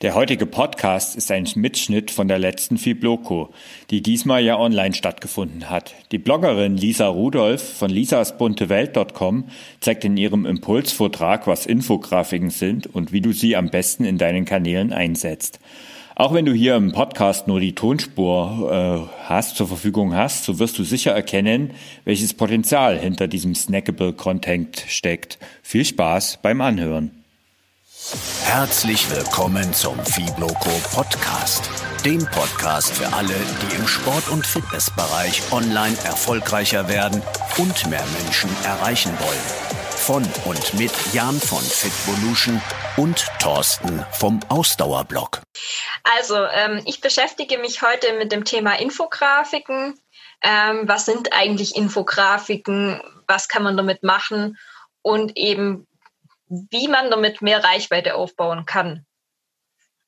Der heutige Podcast ist ein Mitschnitt von der letzten Fibloco, die diesmal ja online stattgefunden hat. Die Bloggerin Lisa Rudolph von lisasbuntewelt.com zeigt in ihrem Impulsvortrag, was Infografiken sind und wie du sie am besten in deinen Kanälen einsetzt. Auch wenn du hier im Podcast nur die Tonspur äh, hast, zur Verfügung hast, so wirst du sicher erkennen, welches Potenzial hinter diesem snackable Content steckt. Viel Spaß beim Anhören. Herzlich willkommen zum Fibloco Podcast, dem Podcast für alle, die im Sport- und Fitnessbereich online erfolgreicher werden und mehr Menschen erreichen wollen. Von und mit Jan von Fitvolution und Thorsten vom Ausdauerblog. Also, ähm, ich beschäftige mich heute mit dem Thema Infografiken. Ähm, was sind eigentlich Infografiken? Was kann man damit machen? Und eben, wie man damit mehr Reichweite aufbauen kann.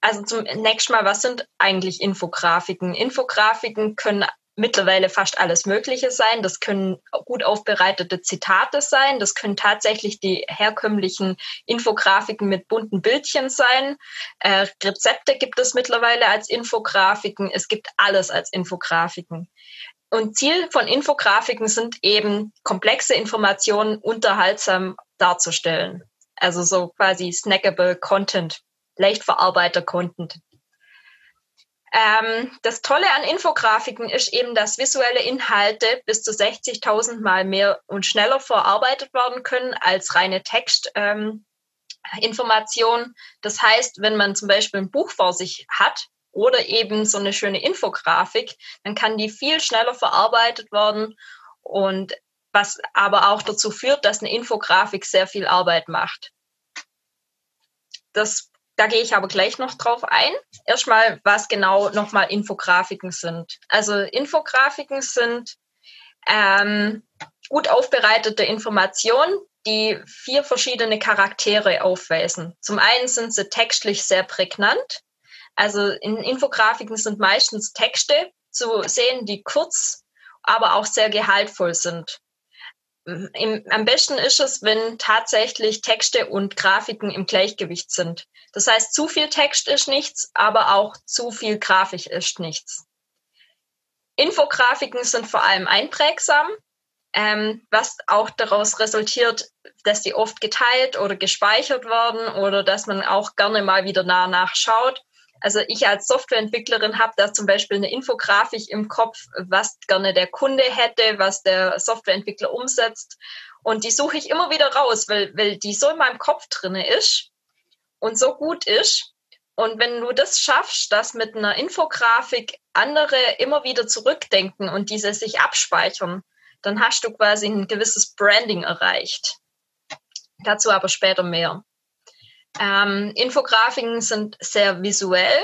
Also zunächst mal, was sind eigentlich Infografiken? Infografiken können mittlerweile fast alles Mögliche sein. Das können gut aufbereitete Zitate sein. Das können tatsächlich die herkömmlichen Infografiken mit bunten Bildchen sein. Äh, Rezepte gibt es mittlerweile als Infografiken. Es gibt alles als Infografiken. Und Ziel von Infografiken sind eben komplexe Informationen unterhaltsam darzustellen. Also so quasi snackable Content, leicht verarbeiter Content. Ähm, das Tolle an Infografiken ist eben, dass visuelle Inhalte bis zu 60.000 Mal mehr und schneller verarbeitet werden können als reine Textinformation. Ähm, das heißt, wenn man zum Beispiel ein Buch vor sich hat oder eben so eine schöne Infografik, dann kann die viel schneller verarbeitet werden und was aber auch dazu führt, dass eine Infografik sehr viel Arbeit macht. Das, da gehe ich aber gleich noch drauf ein. Erstmal, was genau nochmal Infografiken sind. Also Infografiken sind ähm, gut aufbereitete Informationen, die vier verschiedene Charaktere aufweisen. Zum einen sind sie textlich sehr prägnant. Also in Infografiken sind meistens Texte zu sehen, die kurz, aber auch sehr gehaltvoll sind am besten ist es, wenn tatsächlich Texte und Grafiken im Gleichgewicht sind. Das heißt, zu viel Text ist nichts, aber auch zu viel Grafik ist nichts. Infografiken sind vor allem einprägsam, ähm, was auch daraus resultiert, dass die oft geteilt oder gespeichert werden oder dass man auch gerne mal wieder nah nachschaut. Also ich als Softwareentwicklerin habe da zum Beispiel eine Infografik im Kopf, was gerne der Kunde hätte, was der Softwareentwickler umsetzt. Und die suche ich immer wieder raus, weil, weil die so in meinem Kopf drinne ist und so gut ist. Und wenn du das schaffst, dass mit einer Infografik andere immer wieder zurückdenken und diese sich abspeichern, dann hast du quasi ein gewisses Branding erreicht. Dazu aber später mehr. Ähm, Infografiken sind sehr visuell.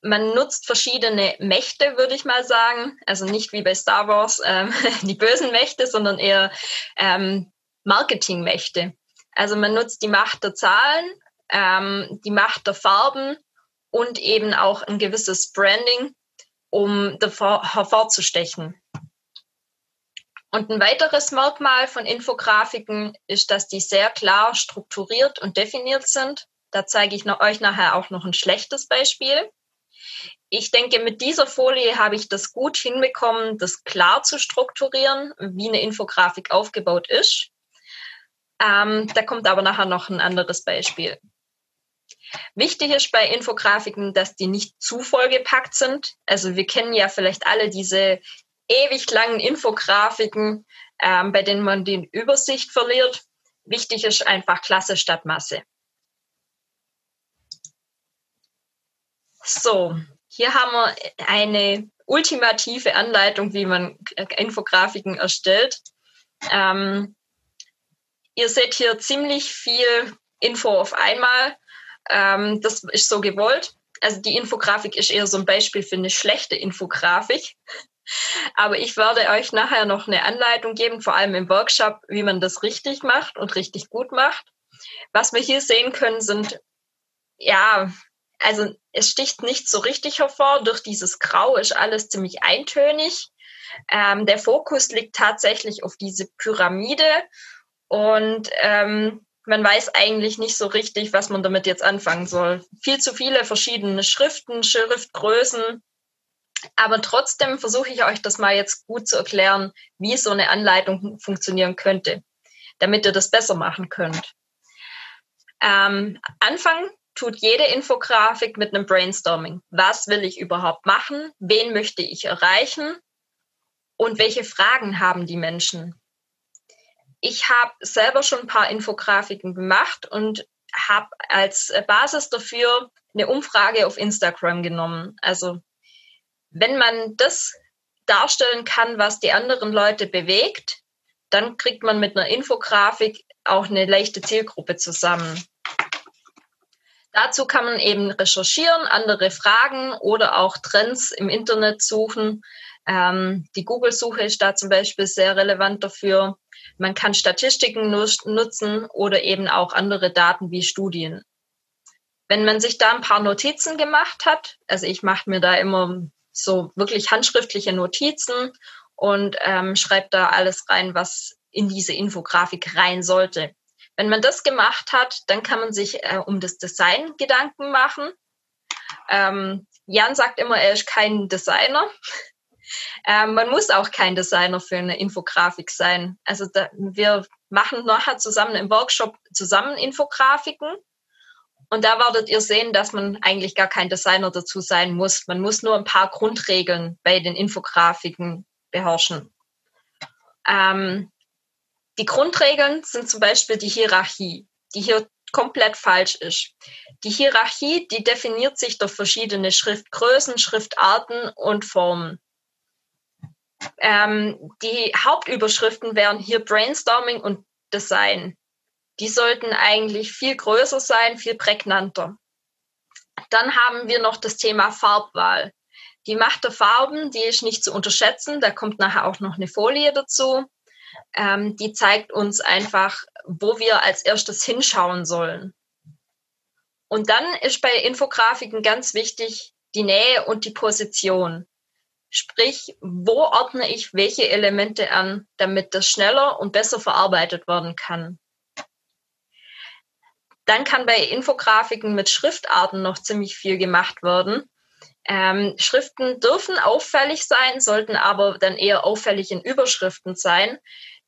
Man nutzt verschiedene Mächte, würde ich mal sagen. Also nicht wie bei Star Wars ähm, die bösen Mächte, sondern eher ähm, Marketingmächte. Also man nutzt die Macht der Zahlen, ähm, die Macht der Farben und eben auch ein gewisses Branding, um hervorzustechen. Und ein weiteres Merkmal von Infografiken ist, dass die sehr klar strukturiert und definiert sind. Da zeige ich euch nachher auch noch ein schlechtes Beispiel. Ich denke, mit dieser Folie habe ich das gut hinbekommen, das klar zu strukturieren, wie eine Infografik aufgebaut ist. Ähm, da kommt aber nachher noch ein anderes Beispiel. Wichtig ist bei Infografiken, dass die nicht zu vollgepackt sind. Also wir kennen ja vielleicht alle diese ewig langen Infografiken, ähm, bei denen man die Übersicht verliert. Wichtig ist einfach Klasse statt Masse. So, hier haben wir eine ultimative Anleitung, wie man Infografiken erstellt. Ähm, ihr seht hier ziemlich viel Info auf einmal. Ähm, das ist so gewollt. Also die Infografik ist eher so ein Beispiel für eine schlechte Infografik. Aber ich werde euch nachher noch eine Anleitung geben, vor allem im Workshop, wie man das richtig macht und richtig gut macht. Was wir hier sehen können, sind, ja, also es sticht nicht so richtig hervor. Durch dieses Grau ist alles ziemlich eintönig. Ähm, der Fokus liegt tatsächlich auf diese Pyramide und ähm, man weiß eigentlich nicht so richtig, was man damit jetzt anfangen soll. Viel zu viele verschiedene Schriften, Schriftgrößen. Aber trotzdem versuche ich euch das mal jetzt gut zu erklären, wie so eine Anleitung funktionieren könnte, damit ihr das besser machen könnt. Ähm, Anfang tut jede Infografik mit einem Brainstorming. Was will ich überhaupt machen? Wen möchte ich erreichen? Und welche Fragen haben die Menschen? Ich habe selber schon ein paar Infografiken gemacht und habe als Basis dafür eine Umfrage auf Instagram genommen. Also wenn man das darstellen kann, was die anderen Leute bewegt, dann kriegt man mit einer Infografik auch eine leichte Zielgruppe zusammen. Dazu kann man eben recherchieren, andere Fragen oder auch Trends im Internet suchen. Ähm, die Google-Suche ist da zum Beispiel sehr relevant dafür. Man kann Statistiken nutzen oder eben auch andere Daten wie Studien. Wenn man sich da ein paar Notizen gemacht hat, also ich mache mir da immer so wirklich handschriftliche Notizen und ähm, schreibe da alles rein, was in diese Infografik rein sollte. Wenn man das gemacht hat, dann kann man sich äh, um das Design Gedanken machen. Ähm, Jan sagt immer, er ist kein Designer. ähm, man muss auch kein Designer für eine Infografik sein. Also da, wir machen nachher zusammen im Workshop zusammen Infografiken. Und da werdet ihr sehen, dass man eigentlich gar kein Designer dazu sein muss. Man muss nur ein paar Grundregeln bei den Infografiken beherrschen. Ähm, die Grundregeln sind zum Beispiel die Hierarchie, die hier komplett falsch ist. Die Hierarchie, die definiert sich durch verschiedene Schriftgrößen, Schriftarten und Formen. Ähm, die Hauptüberschriften wären hier Brainstorming und Design. Die sollten eigentlich viel größer sein, viel prägnanter. Dann haben wir noch das Thema Farbwahl. Die Macht der Farben, die ist nicht zu unterschätzen. Da kommt nachher auch noch eine Folie dazu ähm, die zeigt uns einfach, wo wir als erstes hinschauen sollen. Und dann ist bei Infografiken ganz wichtig die Nähe und die Position. Sprich, wo ordne ich welche Elemente an, damit das schneller und besser verarbeitet werden kann. Dann kann bei Infografiken mit Schriftarten noch ziemlich viel gemacht werden. Ähm, Schriften dürfen auffällig sein, sollten aber dann eher auffällig in Überschriften sein.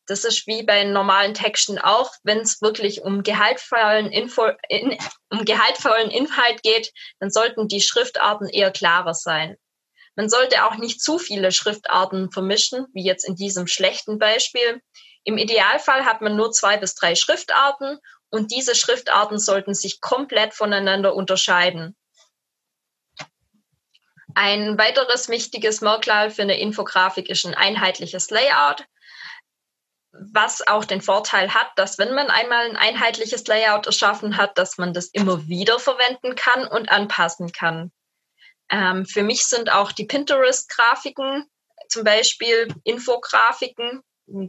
Das ist wie bei normalen Texten auch, wenn es wirklich um gehaltvollen, Info, in, um gehaltvollen Inhalt geht, dann sollten die Schriftarten eher klarer sein. Man sollte auch nicht zu viele Schriftarten vermischen, wie jetzt in diesem schlechten Beispiel. Im Idealfall hat man nur zwei bis drei Schriftarten und diese Schriftarten sollten sich komplett voneinander unterscheiden. Ein weiteres wichtiges Merkmal für eine Infografik ist ein einheitliches Layout, was auch den Vorteil hat, dass wenn man einmal ein einheitliches Layout erschaffen hat, dass man das immer wieder verwenden kann und anpassen kann. Ähm, für mich sind auch die Pinterest-Grafiken, zum Beispiel Infografiken,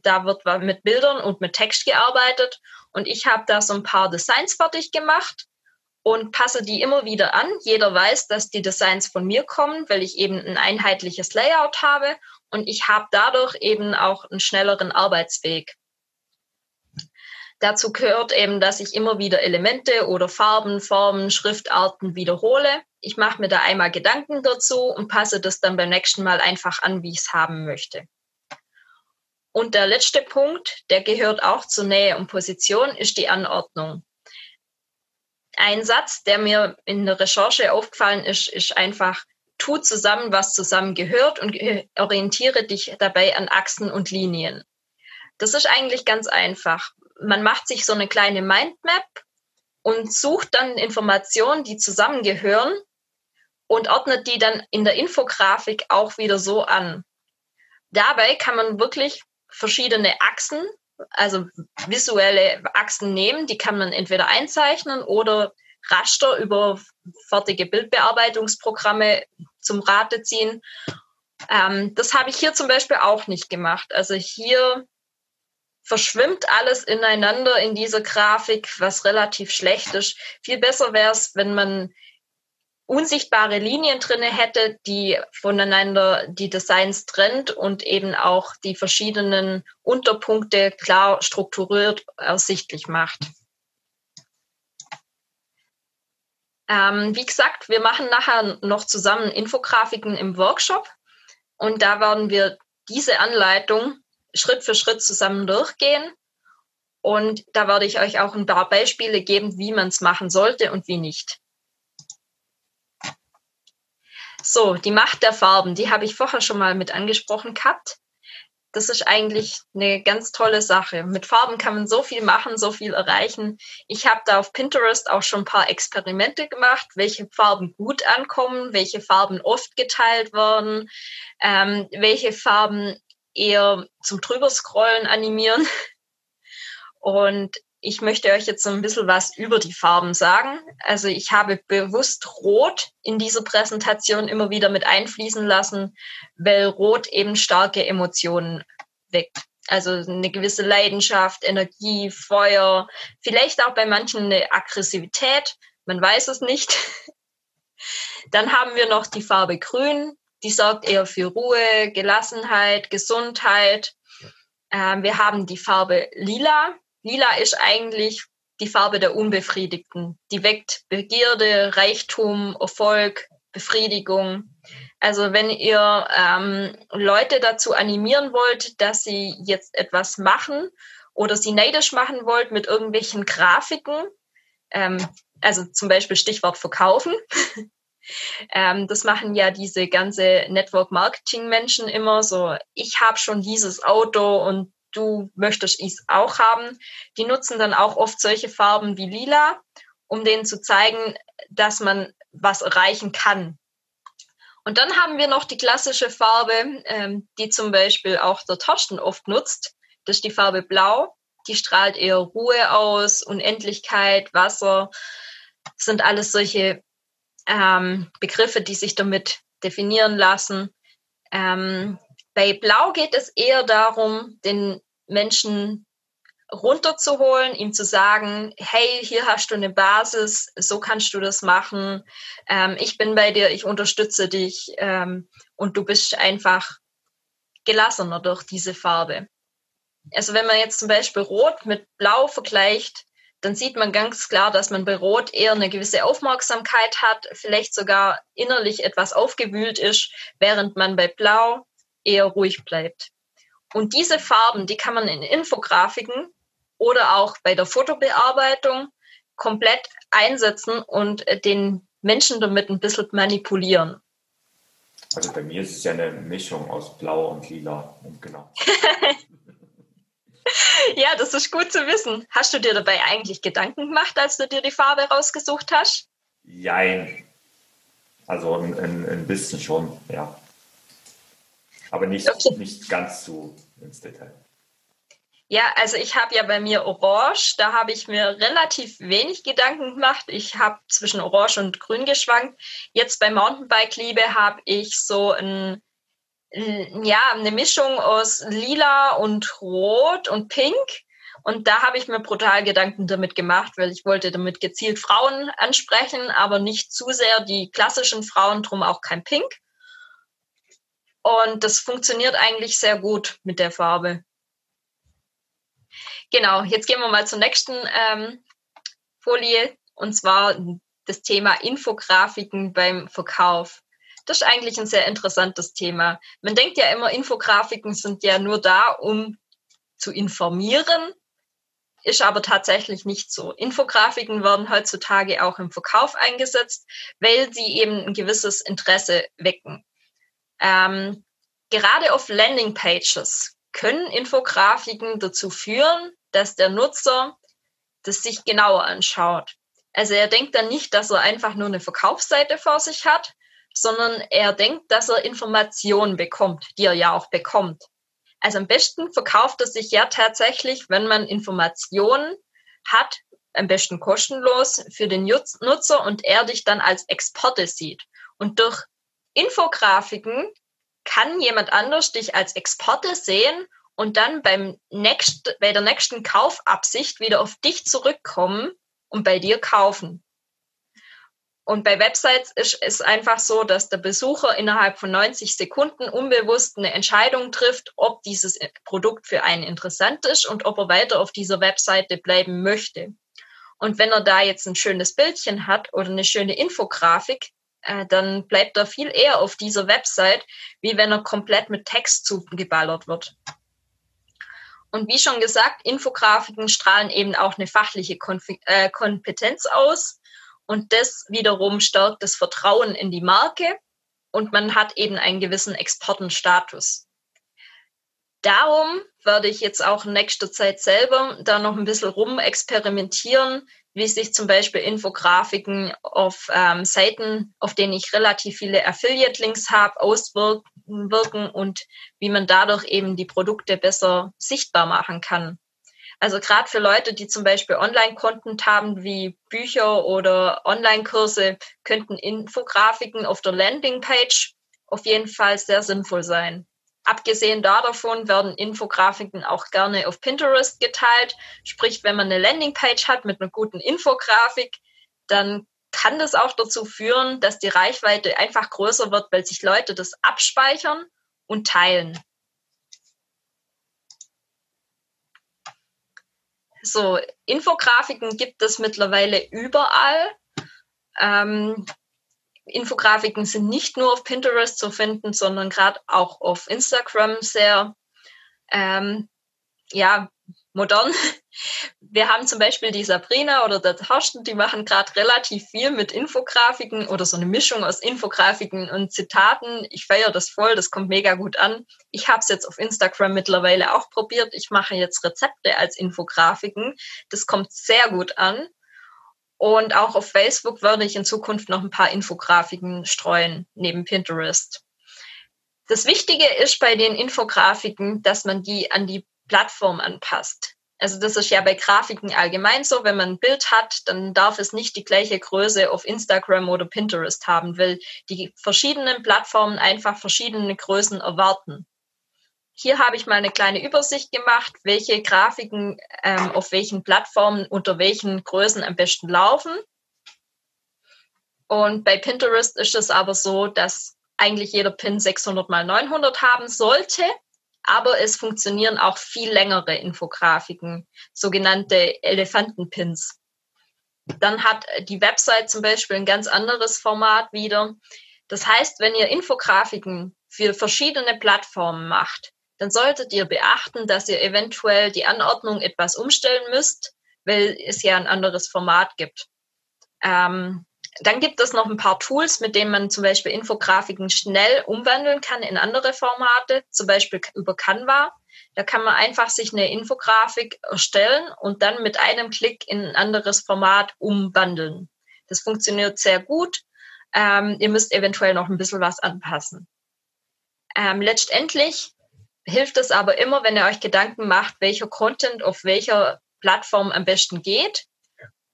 da wird mit Bildern und mit Text gearbeitet und ich habe da so ein paar Designs fertig gemacht und passe die immer wieder an. Jeder weiß, dass die Designs von mir kommen, weil ich eben ein einheitliches Layout habe und ich habe dadurch eben auch einen schnelleren Arbeitsweg. Dazu gehört eben, dass ich immer wieder Elemente oder Farben, Formen, Schriftarten wiederhole. Ich mache mir da einmal Gedanken dazu und passe das dann beim nächsten Mal einfach an, wie ich es haben möchte. Und der letzte Punkt, der gehört auch zur Nähe und Position, ist die Anordnung ein Satz, der mir in der Recherche aufgefallen ist, ist einfach, tu zusammen, was zusammengehört und orientiere dich dabei an Achsen und Linien. Das ist eigentlich ganz einfach. Man macht sich so eine kleine Mindmap und sucht dann Informationen, die zusammengehören und ordnet die dann in der Infografik auch wieder so an. Dabei kann man wirklich verschiedene Achsen also visuelle Achsen nehmen, die kann man entweder einzeichnen oder Raster über fertige Bildbearbeitungsprogramme zum Rate ziehen. Ähm, das habe ich hier zum Beispiel auch nicht gemacht. Also hier verschwimmt alles ineinander in dieser Grafik, was relativ schlecht ist. Viel besser wäre es, wenn man unsichtbare Linien drinne hätte, die voneinander die Designs trennt und eben auch die verschiedenen Unterpunkte klar strukturiert ersichtlich macht. Ähm, wie gesagt, wir machen nachher noch zusammen Infografiken im Workshop und da werden wir diese Anleitung Schritt für Schritt zusammen durchgehen. Und da werde ich euch auch ein paar Beispiele geben, wie man es machen sollte und wie nicht. So, die Macht der Farben, die habe ich vorher schon mal mit angesprochen gehabt. Das ist eigentlich eine ganz tolle Sache. Mit Farben kann man so viel machen, so viel erreichen. Ich habe da auf Pinterest auch schon ein paar Experimente gemacht, welche Farben gut ankommen, welche Farben oft geteilt werden, ähm, welche Farben eher zum Drüberscrollen animieren. Und ich möchte euch jetzt so ein bisschen was über die Farben sagen. Also ich habe bewusst Rot in dieser Präsentation immer wieder mit einfließen lassen, weil Rot eben starke Emotionen weckt. Also eine gewisse Leidenschaft, Energie, Feuer, vielleicht auch bei manchen eine Aggressivität. Man weiß es nicht. Dann haben wir noch die Farbe Grün. Die sorgt eher für Ruhe, Gelassenheit, Gesundheit. Ähm, wir haben die Farbe Lila. Lila ist eigentlich die Farbe der Unbefriedigten. Die weckt Begierde, Reichtum, Erfolg, Befriedigung. Also wenn ihr ähm, Leute dazu animieren wollt, dass sie jetzt etwas machen oder sie neidisch machen wollt mit irgendwelchen Grafiken, ähm, also zum Beispiel Stichwort verkaufen, ähm, das machen ja diese ganze Network-Marketing-Menschen immer so, ich habe schon dieses Auto und du möchtest es auch haben. Die nutzen dann auch oft solche Farben wie lila, um denen zu zeigen, dass man was erreichen kann. Und dann haben wir noch die klassische Farbe, ähm, die zum Beispiel auch der Torsten oft nutzt. Das ist die Farbe Blau. Die strahlt eher Ruhe aus, Unendlichkeit, Wasser. Das sind alles solche ähm, Begriffe, die sich damit definieren lassen. Ähm, bei Blau geht es eher darum, den Menschen runterzuholen, ihm zu sagen, hey, hier hast du eine Basis, so kannst du das machen, ähm, ich bin bei dir, ich unterstütze dich ähm, und du bist einfach gelassener durch diese Farbe. Also wenn man jetzt zum Beispiel Rot mit Blau vergleicht, dann sieht man ganz klar, dass man bei Rot eher eine gewisse Aufmerksamkeit hat, vielleicht sogar innerlich etwas aufgewühlt ist, während man bei Blau eher ruhig bleibt. Und diese Farben, die kann man in Infografiken oder auch bei der Fotobearbeitung komplett einsetzen und den Menschen damit ein bisschen manipulieren. Also bei mir ist es ja eine Mischung aus Blau und Lila und genau. ja, das ist gut zu wissen. Hast du dir dabei eigentlich Gedanken gemacht, als du dir die Farbe rausgesucht hast? Jein. Also ein, ein, ein bisschen schon, ja. Aber nicht, okay. nicht ganz so ins Detail. Ja, also ich habe ja bei mir Orange, da habe ich mir relativ wenig Gedanken gemacht. Ich habe zwischen Orange und Grün geschwankt. Jetzt bei Mountainbike-Liebe habe ich so ein ja, eine Mischung aus lila und rot und pink. Und da habe ich mir brutal Gedanken damit gemacht, weil ich wollte damit gezielt Frauen ansprechen, aber nicht zu sehr die klassischen Frauen, drum auch kein Pink. Und das funktioniert eigentlich sehr gut mit der Farbe. Genau, jetzt gehen wir mal zur nächsten ähm, Folie und zwar das Thema Infografiken beim Verkauf. Das ist eigentlich ein sehr interessantes Thema. Man denkt ja immer, Infografiken sind ja nur da, um zu informieren, ist aber tatsächlich nicht so. Infografiken werden heutzutage auch im Verkauf eingesetzt, weil sie eben ein gewisses Interesse wecken. Ähm, gerade auf Landingpages können Infografiken dazu führen, dass der Nutzer das sich genauer anschaut. Also er denkt dann nicht, dass er einfach nur eine Verkaufsseite vor sich hat, sondern er denkt, dass er Informationen bekommt, die er ja auch bekommt. Also am besten verkauft er sich ja tatsächlich, wenn man Informationen hat, am besten kostenlos für den Nutzer und er dich dann als Exporte sieht. Und durch Infografiken kann jemand anders dich als Exporte sehen und dann beim nächst, bei der nächsten Kaufabsicht wieder auf dich zurückkommen und bei dir kaufen. Und bei Websites ist es einfach so, dass der Besucher innerhalb von 90 Sekunden unbewusst eine Entscheidung trifft, ob dieses Produkt für einen interessant ist und ob er weiter auf dieser Webseite bleiben möchte. Und wenn er da jetzt ein schönes Bildchen hat oder eine schöne Infografik, äh, dann bleibt er viel eher auf dieser Website, wie wenn er komplett mit Text zugeballert wird. Und wie schon gesagt, Infografiken strahlen eben auch eine fachliche Konf äh, Kompetenz aus. Und das wiederum stärkt das Vertrauen in die Marke und man hat eben einen gewissen Exportenstatus. Darum werde ich jetzt auch in nächster Zeit selber da noch ein bisschen rumexperimentieren, wie sich zum Beispiel Infografiken auf ähm, Seiten, auf denen ich relativ viele Affiliate-Links habe, auswirken und wie man dadurch eben die Produkte besser sichtbar machen kann. Also gerade für Leute, die zum Beispiel Online-Content haben, wie Bücher oder Online-Kurse, könnten Infografiken auf der Landingpage auf jeden Fall sehr sinnvoll sein. Abgesehen davon werden Infografiken auch gerne auf Pinterest geteilt. Sprich, wenn man eine Landingpage hat mit einer guten Infografik, dann kann das auch dazu führen, dass die Reichweite einfach größer wird, weil sich Leute das abspeichern und teilen. So, Infografiken gibt es mittlerweile überall. Ähm, Infografiken sind nicht nur auf Pinterest zu finden, sondern gerade auch auf Instagram sehr ähm, ja, modern. Wir haben zum Beispiel die Sabrina oder der Thorsten, die machen gerade relativ viel mit Infografiken oder so eine Mischung aus Infografiken und Zitaten. Ich feiere das voll, das kommt mega gut an. Ich habe es jetzt auf Instagram mittlerweile auch probiert. Ich mache jetzt Rezepte als Infografiken. Das kommt sehr gut an. Und auch auf Facebook werde ich in Zukunft noch ein paar Infografiken streuen, neben Pinterest. Das Wichtige ist bei den Infografiken, dass man die an die Plattform anpasst. Also das ist ja bei Grafiken allgemein so, wenn man ein Bild hat, dann darf es nicht die gleiche Größe auf Instagram oder Pinterest haben, weil die verschiedenen Plattformen einfach verschiedene Größen erwarten. Hier habe ich mal eine kleine Übersicht gemacht, welche Grafiken ähm, auf welchen Plattformen unter welchen Größen am besten laufen. Und bei Pinterest ist es aber so, dass eigentlich jeder Pin 600 mal 900 haben sollte, aber es funktionieren auch viel längere Infografiken, sogenannte Elefantenpins. Dann hat die Website zum Beispiel ein ganz anderes Format wieder. Das heißt, wenn ihr Infografiken für verschiedene Plattformen macht, dann solltet ihr beachten, dass ihr eventuell die Anordnung etwas umstellen müsst, weil es ja ein anderes Format gibt. Ähm, dann gibt es noch ein paar Tools, mit denen man zum Beispiel Infografiken schnell umwandeln kann in andere Formate, zum Beispiel über Canva. Da kann man einfach sich eine Infografik erstellen und dann mit einem Klick in ein anderes Format umwandeln. Das funktioniert sehr gut. Ähm, ihr müsst eventuell noch ein bisschen was anpassen. Ähm, letztendlich hilft es aber immer, wenn ihr euch Gedanken macht, welcher Content auf welcher Plattform am besten geht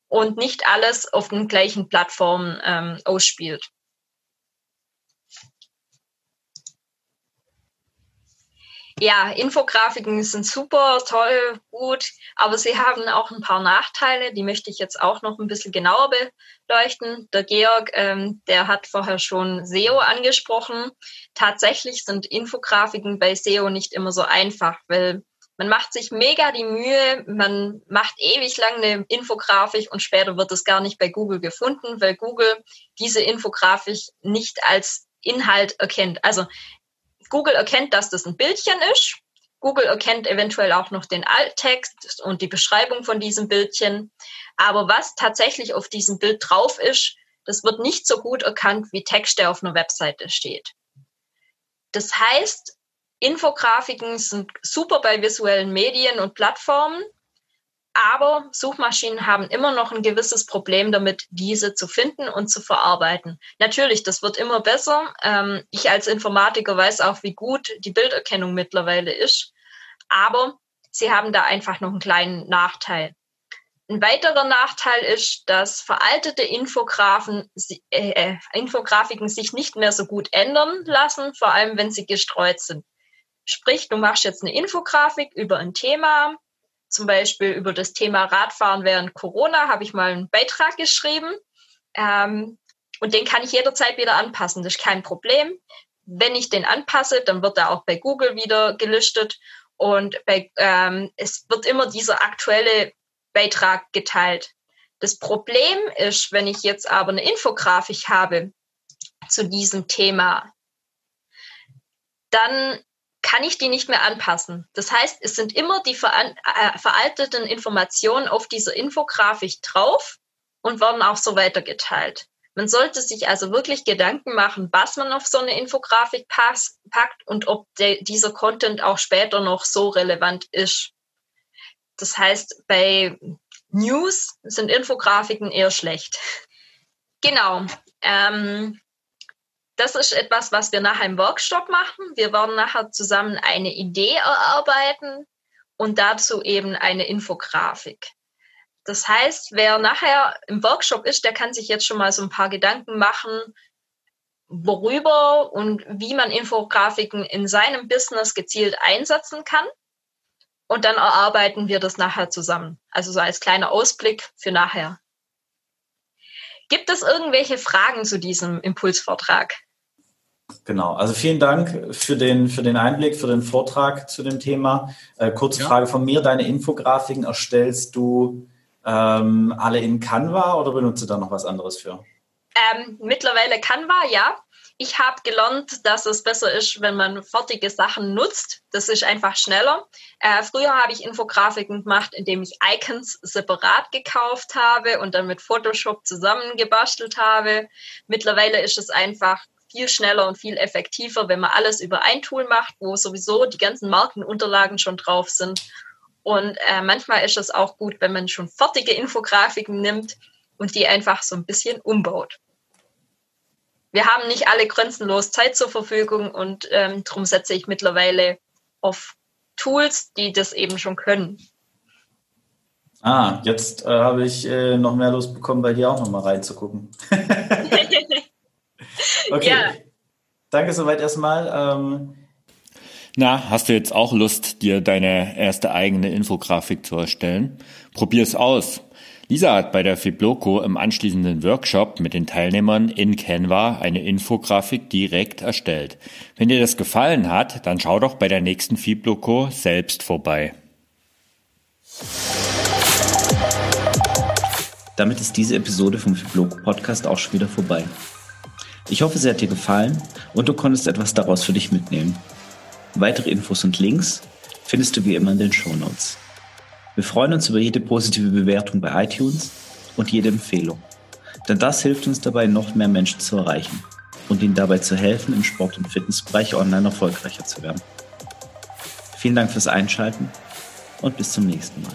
und nicht alles auf den gleichen Plattformen ähm, ausspielt. Ja, Infografiken sind super, toll, gut, aber sie haben auch ein paar Nachteile, die möchte ich jetzt auch noch ein bisschen genauer beleuchten. Der Georg, ähm, der hat vorher schon SEO angesprochen. Tatsächlich sind Infografiken bei SEO nicht immer so einfach, weil man macht sich mega die Mühe, man macht ewig lang eine Infografik und später wird es gar nicht bei Google gefunden, weil Google diese Infografik nicht als Inhalt erkennt. Also Google erkennt, dass das ein Bildchen ist. Google erkennt eventuell auch noch den Alttext und die Beschreibung von diesem Bildchen. Aber was tatsächlich auf diesem Bild drauf ist, das wird nicht so gut erkannt wie Text, der auf einer Webseite steht. Das heißt, Infografiken sind super bei visuellen Medien und Plattformen, aber Suchmaschinen haben immer noch ein gewisses Problem damit, diese zu finden und zu verarbeiten. Natürlich, das wird immer besser. Ähm, ich als Informatiker weiß auch, wie gut die Bilderkennung mittlerweile ist. Aber sie haben da einfach noch einen kleinen Nachteil. Ein weiterer Nachteil ist, dass veraltete Infografen, äh, äh, Infografiken sich nicht mehr so gut ändern lassen, vor allem wenn sie gestreut sind. Sprich, du machst jetzt eine Infografik über ein Thema, zum Beispiel über das Thema Radfahren während Corona habe ich mal einen Beitrag geschrieben. Ähm, und den kann ich jederzeit wieder anpassen. Das ist kein Problem. Wenn ich den anpasse, dann wird er auch bei Google wieder gelistet. Und bei, ähm, es wird immer dieser aktuelle Beitrag geteilt. Das Problem ist, wenn ich jetzt aber eine Infografik habe zu diesem Thema, dann kann ich die nicht mehr anpassen. Das heißt, es sind immer die äh, veralteten Informationen auf dieser Infografik drauf und werden auch so weitergeteilt. Man sollte sich also wirklich Gedanken machen, was man auf so eine Infografik packt und ob dieser Content auch später noch so relevant ist. Das heißt, bei News sind Infografiken eher schlecht. Genau. Ähm, das ist etwas, was wir nachher im Workshop machen. Wir werden nachher zusammen eine Idee erarbeiten und dazu eben eine Infografik. Das heißt, wer nachher im Workshop ist, der kann sich jetzt schon mal so ein paar Gedanken machen, worüber und wie man Infografiken in seinem Business gezielt einsetzen kann. Und dann erarbeiten wir das nachher zusammen. Also so als kleiner Ausblick für nachher. Gibt es irgendwelche Fragen zu diesem Impulsvortrag? Genau, also vielen Dank für den, für den Einblick, für den Vortrag zu dem Thema. Äh, kurze ja. Frage von mir, deine Infografiken erstellst du ähm, alle in Canva oder benutzt du da noch was anderes für? Ähm, mittlerweile Canva, ja. Ich habe gelernt, dass es besser ist, wenn man fertige Sachen nutzt. Das ist einfach schneller. Äh, früher habe ich Infografiken gemacht, indem ich Icons separat gekauft habe und dann mit Photoshop zusammengebastelt habe. Mittlerweile ist es einfach viel schneller und viel effektiver, wenn man alles über ein Tool macht, wo sowieso die ganzen Markenunterlagen schon drauf sind. Und äh, manchmal ist es auch gut, wenn man schon fertige Infografiken nimmt und die einfach so ein bisschen umbaut. Wir haben nicht alle grenzenlos Zeit zur Verfügung und ähm, darum setze ich mittlerweile auf Tools, die das eben schon können. Ah, jetzt äh, habe ich äh, noch mehr Lust bekommen, bei dir auch noch mal reinzugucken. Okay. Ja. Danke soweit erstmal. Ähm Na, hast du jetzt auch Lust, dir deine erste eigene Infografik zu erstellen? Probier es aus. Lisa hat bei der Fibloco im anschließenden Workshop mit den Teilnehmern in Canva eine Infografik direkt erstellt. Wenn dir das gefallen hat, dann schau doch bei der nächsten Fibloco selbst vorbei. Damit ist diese Episode vom Fibloco Podcast auch schon wieder vorbei. Ich hoffe, sie hat dir gefallen und du konntest etwas daraus für dich mitnehmen. Weitere Infos und Links findest du wie immer in den Show Notes. Wir freuen uns über jede positive Bewertung bei iTunes und jede Empfehlung. Denn das hilft uns dabei, noch mehr Menschen zu erreichen und ihnen dabei zu helfen, im Sport- und Fitnessbereich online erfolgreicher zu werden. Vielen Dank fürs Einschalten und bis zum nächsten Mal.